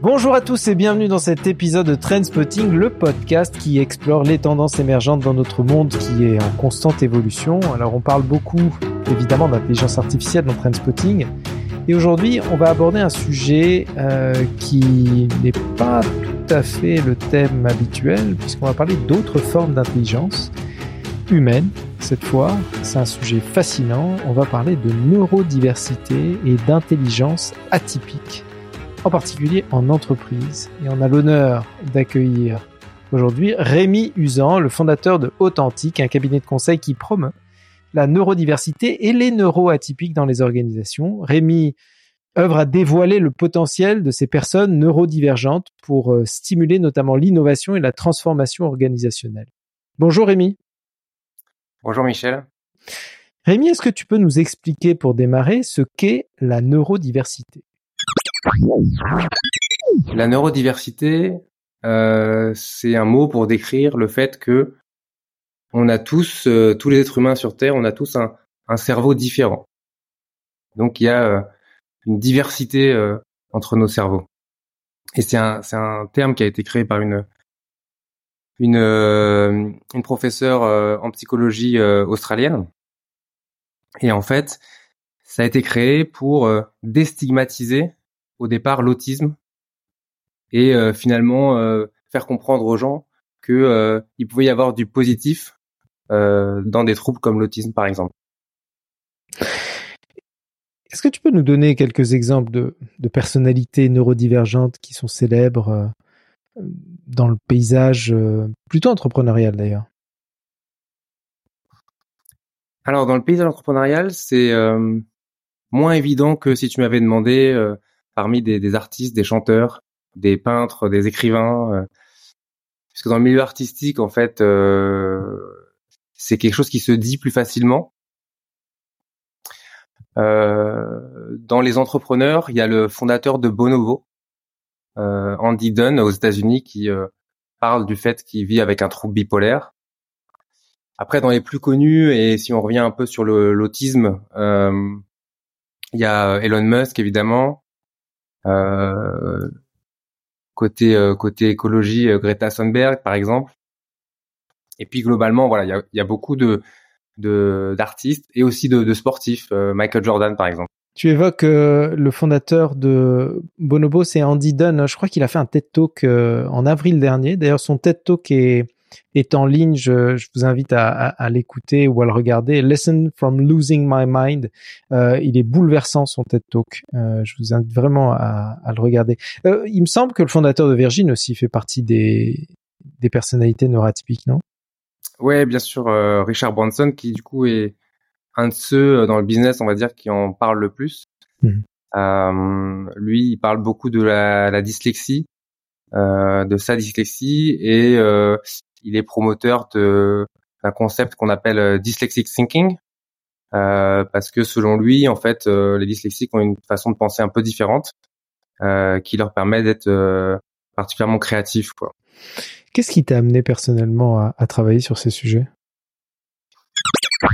Bonjour à tous et bienvenue dans cet épisode de Trendspotting, le podcast qui explore les tendances émergentes dans notre monde qui est en constante évolution. Alors on parle beaucoup évidemment d'intelligence artificielle dans Trendspotting et aujourd'hui on va aborder un sujet euh, qui n'est pas tout à fait le thème habituel puisqu'on va parler d'autres formes d'intelligence humaine. Cette fois, c'est un sujet fascinant. On va parler de neurodiversité et d'intelligence atypique en particulier en entreprise. Et on a l'honneur d'accueillir aujourd'hui Rémi Usan, le fondateur de Authentique, un cabinet de conseil qui promeut la neurodiversité et les neuroatypiques dans les organisations. Rémi œuvre à dévoiler le potentiel de ces personnes neurodivergentes pour euh, stimuler notamment l'innovation et la transformation organisationnelle. Bonjour Rémi. Bonjour Michel. Rémi, est-ce que tu peux nous expliquer pour démarrer ce qu'est la neurodiversité? La neurodiversité, euh, c'est un mot pour décrire le fait que on a tous, euh, tous les êtres humains sur Terre, on a tous un, un cerveau différent. Donc il y a euh, une diversité euh, entre nos cerveaux. Et c'est un, c'est un terme qui a été créé par une une, une professeure en psychologie australienne. Et en fait, ça a été créé pour déstigmatiser au départ l'autisme et euh, finalement euh, faire comprendre aux gens que euh, il pouvait y avoir du positif dans des troubles comme l'autisme par exemple. Est-ce que tu peux nous donner quelques exemples de, de personnalités neurodivergentes qui sont célèbres dans le paysage plutôt entrepreneurial d'ailleurs? Alors dans le paysage entrepreneurial, c'est moins évident que si tu m'avais demandé parmi des, artistes, des chanteurs, des peintres, des écrivains. Euh, puisque dans le milieu artistique, en fait, euh, c'est quelque chose qui se dit plus facilement. Euh, dans les entrepreneurs, il y a le fondateur de Bonobo, Andy Dunn aux États-Unis, qui parle du fait qu'il vit avec un trouble bipolaire. Après, dans les plus connus, et si on revient un peu sur l'autisme, il y a Elon Musk évidemment, côté euh, côté écologie, euh, Greta Thunberg par exemple. Et puis globalement, voilà, il y a, beaucoup de d'artistes et aussi de, de sportifs, Michael Jordan par exemple. Tu évoques le fondateur de Bonobo, c'est Andy Dunn. Je crois qu'il a fait un TED Talk en avril dernier. D'ailleurs, son TED Talk est est en ligne, je, je vous invite à, à, à l'écouter ou à le regarder. Listen from Losing My Mind. Euh, il est bouleversant son TED Talk. Euh, je vous invite vraiment à, à le regarder. Euh, il me semble que le fondateur de Virgin aussi fait partie des, des personnalités neurotypiques, non? Ouais, bien sûr. Richard Branson, qui du coup est un de ceux dans le business, on va dire, qui en parle le plus. Mmh. lui, il parle beaucoup de la, la dyslexie. Euh, de sa dyslexie et euh, il est promoteur de d'un concept qu'on appelle euh, dyslexic thinking euh, parce que selon lui, en fait, euh, les dyslexiques ont une façon de penser un peu différente euh, qui leur permet d'être particulièrement créatifs. Quoi. Qu'est-ce qui t'a amené personnellement à, à, travailler sur ces sujets?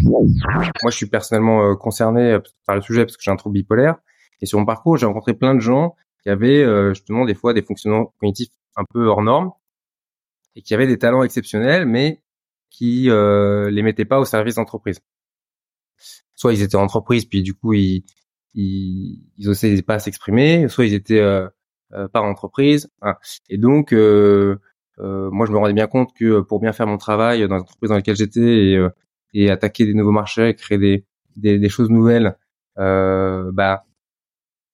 Moi, je suis personnellement concerné par le sujet parce que j'ai un trouble bipolaire et sur mon parcours, j'ai rencontré plein de gens qui avaient justement des fois des fonctionnements cognitifs un peu hors normes et qui avaient des talents exceptionnels, mais qui euh, les mettaient pas au service d'entreprise. Soit ils étaient en entreprise, puis du coup ils ils, ils osaient pas s'exprimer, soit ils étaient euh, euh, en entreprise. Et donc euh, euh, moi je me rendais bien compte que pour bien faire mon travail dans l'entreprise dans laquelle j'étais et, et attaquer des nouveaux marchés, créer des des, des choses nouvelles, bah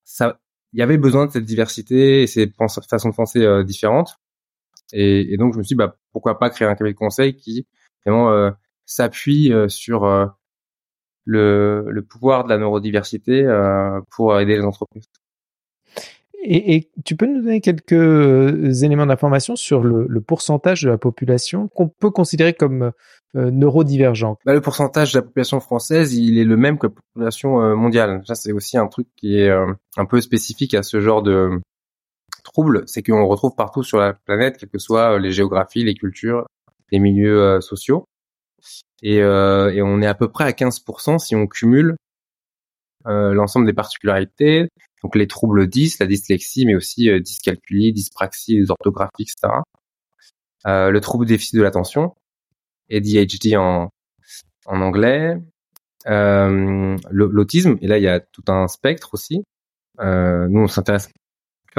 ça il y avait besoin de cette diversité et ces façons de penser différentes. Et, et, donc je me suis dit bah pourquoi pas créer un cabinet de conseil qui vraiment euh, s'appuie euh, sur euh, le, le, pouvoir de la neurodiversité euh, pour aider les entreprises. Et, et, tu peux nous donner quelques éléments d'information sur le, le, pourcentage de la population qu'on peut considérer comme euh, neurodivergent bah, Le pourcentage de la population française, il est le même que la population mondiale. Ça, c'est aussi un truc qui est un peu spécifique à ce genre de, trouble, c'est qu'on retrouve partout sur la planète, quelles que soient euh, les géographies, les cultures, les milieux euh, sociaux. Et, euh, et, on est à peu près à 15% si on cumule l'ensemble des particularités, donc les troubles 10, la dyslexie, mais aussi dyscalculie, dyspraxie, les orthographies, etc. le trouble déficit de l'attention, ADHD en, en anglais, l'autisme, et là il y a tout un spectre aussi. Nous on s'intéresse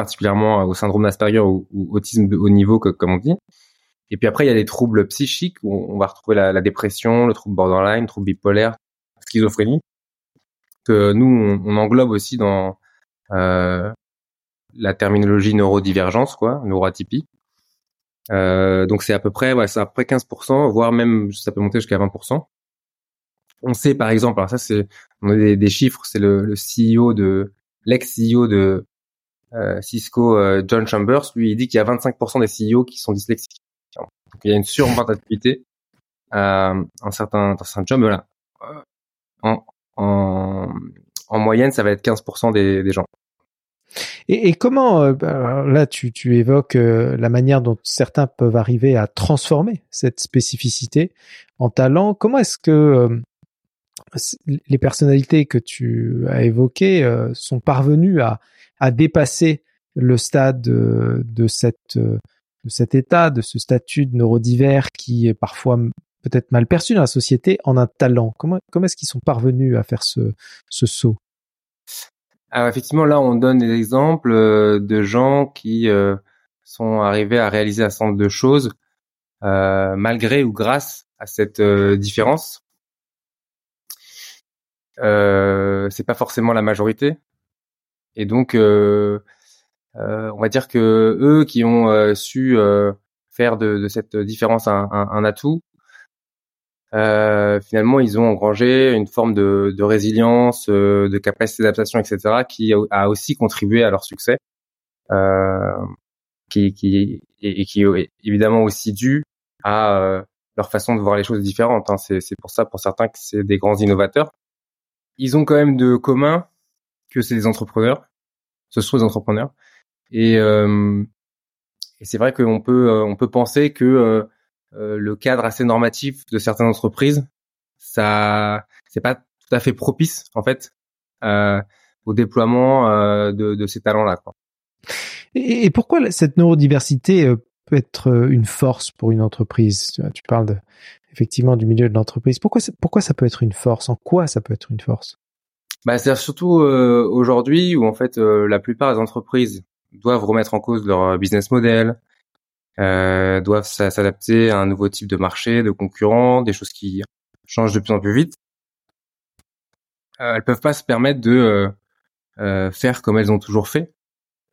particulièrement au syndrome d'Asperger ou, autisme de haut niveau, comme on dit. Et puis après il y a les troubles psychiques où on va retrouver la, dépression, le trouble borderline, le trouble bipolaire, schizophrénie, que nous on, englobe aussi dans euh, la terminologie neurodivergence, quoi, neuroatypie. Euh, donc c'est à peu près, ouais, c'est à peu près 15%, voire même ça peut monter jusqu'à 20%. On sait par exemple, alors ça c'est, des, chiffres, c'est le, le, CEO de l'ex-CEO de euh, Cisco, euh, John Chambers, lui il dit qu'il y a 25% des CEO qui sont dyslexiques. Donc il y a une surreprésentativité euh, un certain dans un job là. En, en, en moyenne, ça va être 15% des, des gens. Et, et comment, euh, bah, là, tu, tu évoques euh, la manière dont certains peuvent arriver à transformer cette spécificité en talent. Comment est-ce que euh, les personnalités que tu as évoquées sont parvenues à, à dépasser le stade de, de cette de cet état, de ce statut de neurodivers qui est parfois peut-être mal perçu dans la société en un talent. Comment, comment est-ce qu'ils sont parvenus à faire ce, saut? Alors effectivement, là, on donne des exemples euh, de gens qui euh, sont arrivés à réaliser un certain nombre de choses euh, malgré ou grâce à cette différence. Euh, c'est pas forcément la majorité, et donc on va dire que eux qui ont su faire de, cette différence un atout, euh, finalement, ils ont engrangé une forme de, de résilience, euh, de capacité d'adaptation, etc., qui a, aussi contribué à leur succès, euh, qui, qui et, qui est évidemment aussi dû à euh, leur façon de voir les choses différentes. Hein. C'est pour ça, pour certains, que c'est des grands innovateurs. Ils ont quand même de commun que c'est des entrepreneurs, ce sont des entrepreneurs, et, euh, et c'est vrai qu'on peut on peut penser que euh, le cadre assez normatif de certaines entreprises, ça, c'est pas tout à fait propice en fait euh, au déploiement euh, de, de, ces talents-là. Quoi. Et, pourquoi cette neurodiversité peut être une force pour une entreprise? Tu parles de, effectivement du milieu de l'entreprise. Pourquoi, pourquoi ça peut être une force? En quoi ça peut être une force? Bah, c'est surtout euh, aujourd'hui où en fait la plupart des entreprises doivent remettre en cause leur business model, euh, doivent s'adapter à un nouveau type de marché, de concurrents, des choses qui changent de plus en plus vite. Euh, elles peuvent pas se permettre de euh, euh faire comme elles ont toujours fait,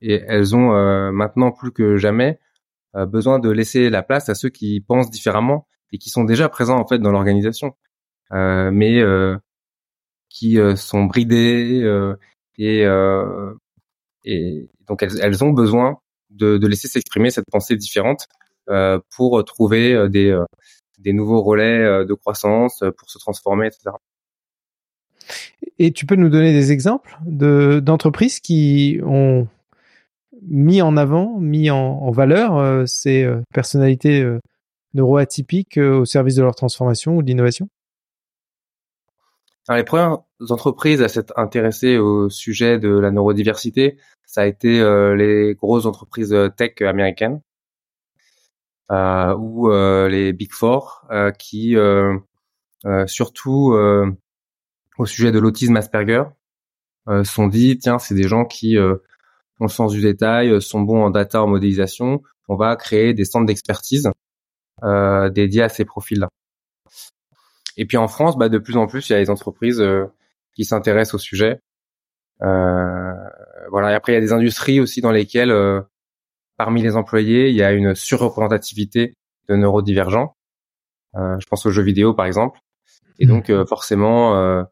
et elles ont euh, maintenant plus que jamais euh, besoin de laisser la place à ceux qui pensent différemment et qui sont déjà présents en fait dans l'organisation, mais qui sont bridés et, et donc elles, elles ont besoin de, de laisser s'exprimer cette pensée différente euh, pour trouver euh, des, euh, des nouveaux relais de croissance, pour se transformer, etc. Et tu peux nous donner des exemples de d'entreprises qui ont mis en avant, mis en, en valeur ces personnalités neuroatypiques au service de leur transformation ou de l'innovation? Les premières entreprises à s'être intéressées au sujet de la neurodiversité, ça a été euh, les grosses entreprises euh, tech américaines euh, ou les Big Four qui, surtout au sujet de l'autisme Asperger, sont dit tiens c'est des gens qui ont le sens du détail, sont bons en data, en modélisation, on va créer des centres d'expertise dédiés à ces profils-là. Et puis en France, bah, de plus en plus, il y a des entreprises qui s'intéressent au sujet euh, voilà. Et après, il y a des industries aussi dans lesquelles, euh, parmi les employés, il y a une surreprésentativité de neurodivergents. Euh, je pense aux jeux vidéo, par exemple. Et mmh. donc, forcément,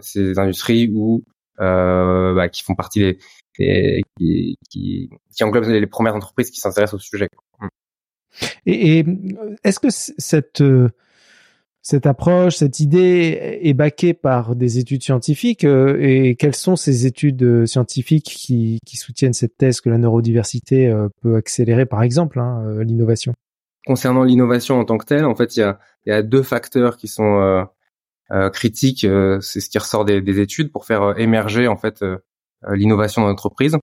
c'est des industries où bah, qui font partie des, qui, qui, qui englobent les premières entreprises qui s'intéressent au sujet. Mmh. Et, et est-ce que cette cette approche, cette idée est baquée par des études scientifiques euh, et quelles sont ces études euh, scientifiques qui, soutiennent cette thèse que la neurodiversité euh, peut accélérer, par exemple, hein, l'innovation? Concernant l'innovation en tant que telle, en fait, il y a, y a deux facteurs qui sont critiques. c'est ce qui ressort des, des, études pour faire émerger en fait l'innovation dans l'entreprise.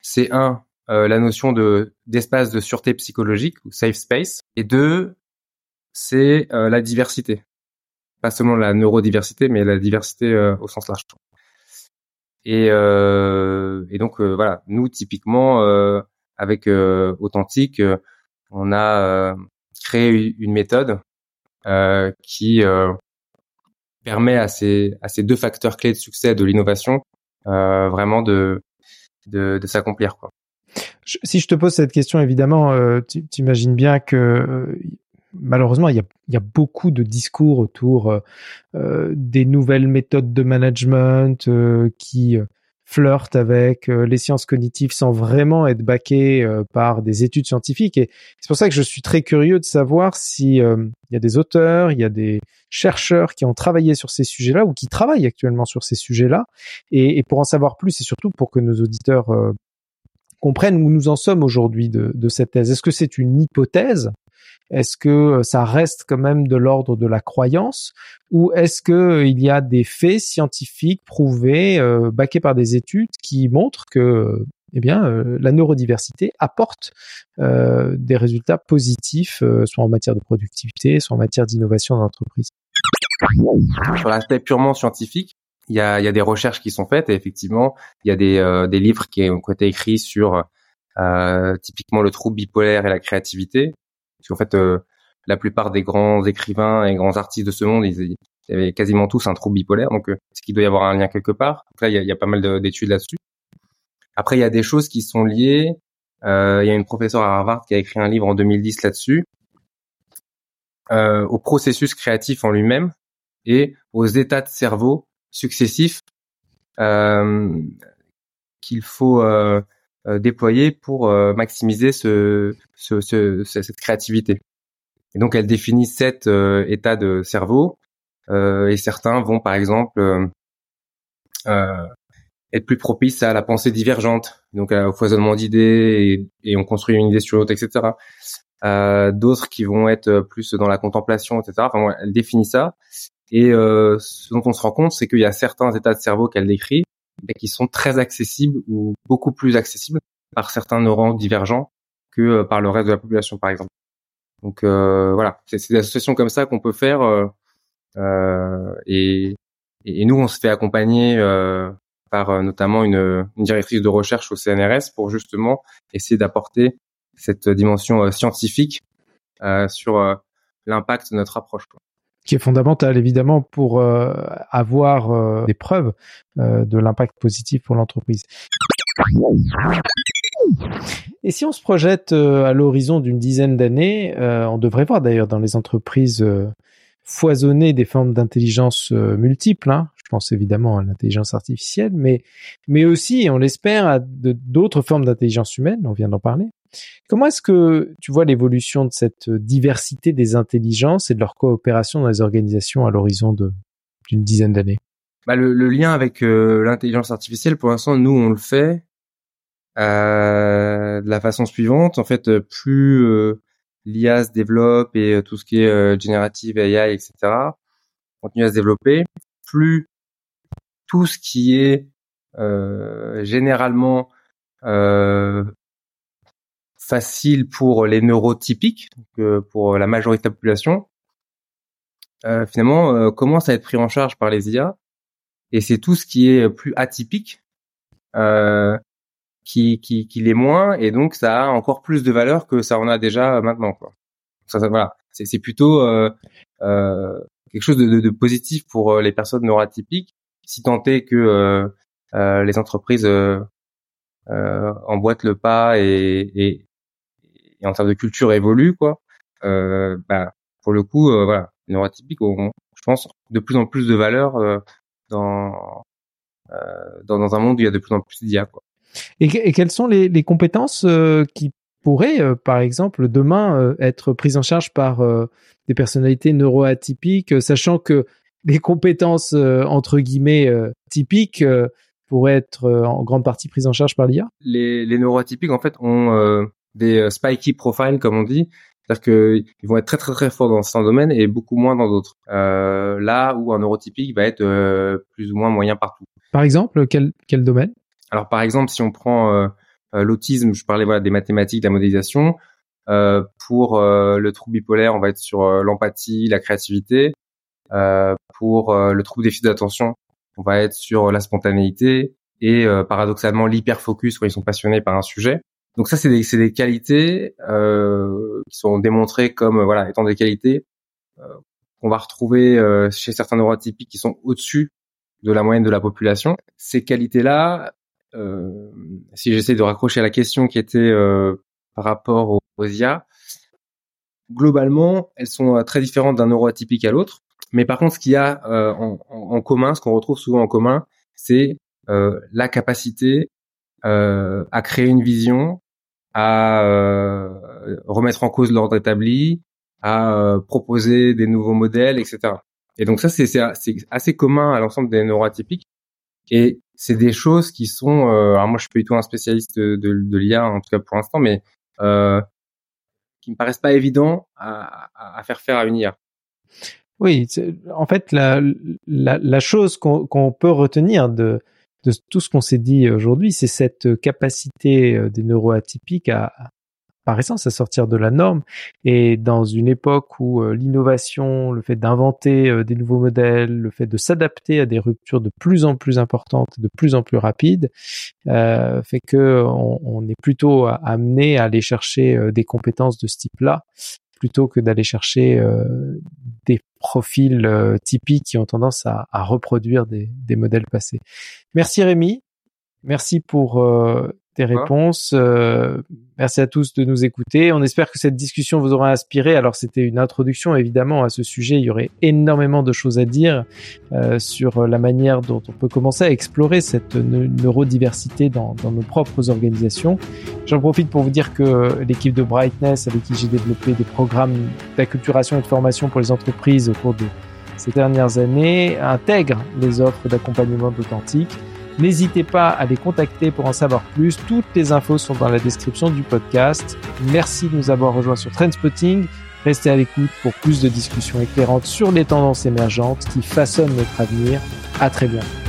C'est un la notion de d'espace de sûreté psychologique ou safe space, et deux c'est la diversité, pas seulement la neurodiversité, mais la diversité au sens large. Et, et donc voilà, nous typiquement avec Authentique, on a créé une méthode qui permet à ces, à ces deux facteurs clés de succès de l'innovation euh, vraiment de, de, de s'accomplir. Quoi. si je te pose cette question, évidemment, euh, tu imagines bien que euh, malheureusement, il y, a, beaucoup de discours autour euh, des nouvelles méthodes de management qui flirtent avec les sciences cognitives sans vraiment être baquées par des études scientifiques. Et c'est pour ça que je suis très curieux de savoir si il y a des auteurs, il y a des chercheurs qui ont travaillé sur ces sujets-là ou qui travaillent actuellement sur ces sujets-là. Et, pour en savoir plus et surtout pour que nos auditeurs euh, comprennent où nous en sommes aujourd'hui de, cette thèse. Est-ce que c'est une hypothèse Est-ce que euh, ça reste quand même de l'ordre de la croyance Ou est-ce que euh, il y a des faits scientifiques prouvés, euh, baqués par des études qui montrent que eh bien, la neurodiversité apporte des résultats positifs, soit en matière de productivité, soit en matière d'innovation dans l'entreprise? Sur l'aspect purement scientifique, il y a, des recherches qui sont faites et effectivement, il y a des, euh, des livres qui ont été écrits sur euh, typiquement le trouble bipolaire et la créativité. Parce qu'en fait, euh, la plupart des grands écrivains et grands artistes de ce monde, ils, avaient quasiment tous un trouble bipolaire. Donc, euh, est-ce qu'il doit y avoir un lien quelque part? Donc là, il y a, pas mal d'études là-dessus. Après, il y a des choses qui sont liées. Euh, il y a une professeure à Harvard qui a écrit un livre en 2010 là-dessus, au processus créatif en lui-même et aux états de cerveau successifs euh, qu'il faut euh, déployer pour euh, maximiser ce, ce, ce, cette créativité. Et donc elle définit sept euh, états de cerveau et certains vont par exemple être plus propices à la pensée divergente, donc au foisonnement d'idées et, et, on construit une idée sur l'autre, etc. Euh, d'autres qui vont être plus dans la contemplation, etc. Enfin, elle définit ça et euh, ce dont on se rend compte, c'est qu'il y a certains états de cerveau qu'elle décrit qui sont très accessibles ou beaucoup plus accessibles par certains neurones divergents que euh, par le reste de la population, par exemple. Donc euh, voilà, c'est des associations comme ça qu'on peut faire. Euh, euh, et, et, nous, on se fait accompagner par notamment une, une, directrice de recherche au CNRS pour justement essayer d'apporter cette dimension scientifique sur l'impact de notre approche. Qui est fondamental évidemment pour euh, avoir euh, des preuves euh, de l'impact positif pour l'entreprise. Et si on se projette à l'horizon d'une dizaine d'années, on devrait voir d'ailleurs dans les entreprises foisonner des formes d'intelligence multiples. Hein. Je pense évidemment à l'intelligence artificielle, mais mais aussi, on l'espère, à d'autres formes d'intelligence humaine. On vient d'en parler. Comment est-ce que tu vois l'évolution de cette diversité des intelligences et de leur coopération dans les organisations à l'horizon d'une dizaine d'années? Bah le, lien avec euh, l'intelligence artificielle, pour l'instant, nous, on le fait euh, de la façon suivante. En fait, plus euh, l'IA se développe et tout ce qui est générative AI, etc., continue à se développer, plus tout ce qui est généralement facile pour les neurotypiques, donc pour la majorité de la population, euh, finalement euh, commence à être pris en charge par les IA. Et c'est tout ce qui est plus atypique euh, qui, qui, qui l'est moins, et donc ça a encore plus de valeur que ça en a déjà maintenant. Quoi. Ça, ça voilà, c'est, plutôt euh, euh, quelque chose de, de, positif pour les personnes neuroatypiques, si tant est que les entreprises emboîtent le pas et, et, et en termes de culture évolue quoi. Euh, bah, pour le coup, euh, voilà, neurotypique, je pense de plus en plus de valeur euh, dans, euh, dans, dans un monde où il y a de plus en plus d'IA quoi. Et, et, quelles sont les, les compétences qui pourraient, par exemple, demain être prises en charge par des personnalités neuroatypiques, sachant que les compétences entre guillemets typiques pourraient être en grande partie prises en charge par l'IA les, les neuroatypiques, en fait, ont des euh, spiky profiles comme on dit, c'est-à-dire qu'ils vont être très très très forts dans certains domaines et beaucoup moins dans d'autres. Euh, là où un neurotypique va être euh, plus ou moins moyen partout. Par exemple, quel quel domaine? Alors par exemple, si on prend l'autisme, je parlais voilà des mathématiques, de la modélisation. pour le trouble bipolaire, on va être sur l'empathie, la créativité. pour le trouble déficit d'attention, on va être sur la spontanéité et paradoxalement l'hyperfocus quand ils sont passionnés par un sujet. Donc ça, c'est des, des, qualités euh, qui sont démontrées comme euh, voilà étant des qualités euh, qu'on va retrouver euh, chez certains neurotypiques qui sont au-dessus de la moyenne de la population. Ces qualités-là, euh, si j'essaie de raccrocher à la question qui était par rapport aux, IA, globalement, elles sont très différentes d'un neurotypique à l'autre. Mais par contre, ce qu'il y a en, commun, ce qu'on retrouve souvent en commun, c'est la capacité à créer une vision, à euh, remettre en cause l'ordre établi, à euh, proposer des nouveaux modèles, etc. Et donc ça, c'est assez commun à l'ensemble des neuroatypiques. Et c'est des choses qui sont, euh, alors moi je suis pas du tout un spécialiste de, l'IA en tout cas pour l'instant, mais euh, qui me paraissent pas évidents à, faire faire à une IA. Oui, en fait la, la, la chose qu'on peut retenir de de tout ce qu'on s'est dit aujourd'hui, c'est cette capacité euh, des neuroatypiques à, par essence, à sortir de la norme. Et dans une époque où euh, l'innovation, le fait d'inventer euh, des nouveaux modèles, le fait de s'adapter à des ruptures de plus en plus importantes, de plus en plus rapides, euh, fait que on, est plutôt amené à aller chercher des compétences de ce type-là plutôt que d'aller chercher euh, des profils euh, typiques qui ont tendance à, reproduire des, des, modèles passés. Merci Rémi, merci pour euh, tes réponses. Euh, merci à tous de nous écouter. On espère que cette discussion vous aura inspiré. Alors c'était une introduction évidemment à ce sujet. Il y aurait énormément de choses à dire euh, sur la manière dont on peut commencer à explorer cette neurodiversité dans, dans nos propres organisations. J'en profite pour vous dire que l'équipe de Brightness avec qui j'ai développé des programmes d'acculturation et de formation pour les entreprises au cours de ces dernières années intègre les offres d'accompagnement d'authentique. N'hésitez pas à les contacter pour en savoir plus. Toutes les infos sont dans la description du podcast. Merci de nous avoir rejoints sur Trendspotting. Restez à l'écoute pour plus de discussions éclairantes sur les tendances émergentes qui façonnent notre avenir. À très bientôt.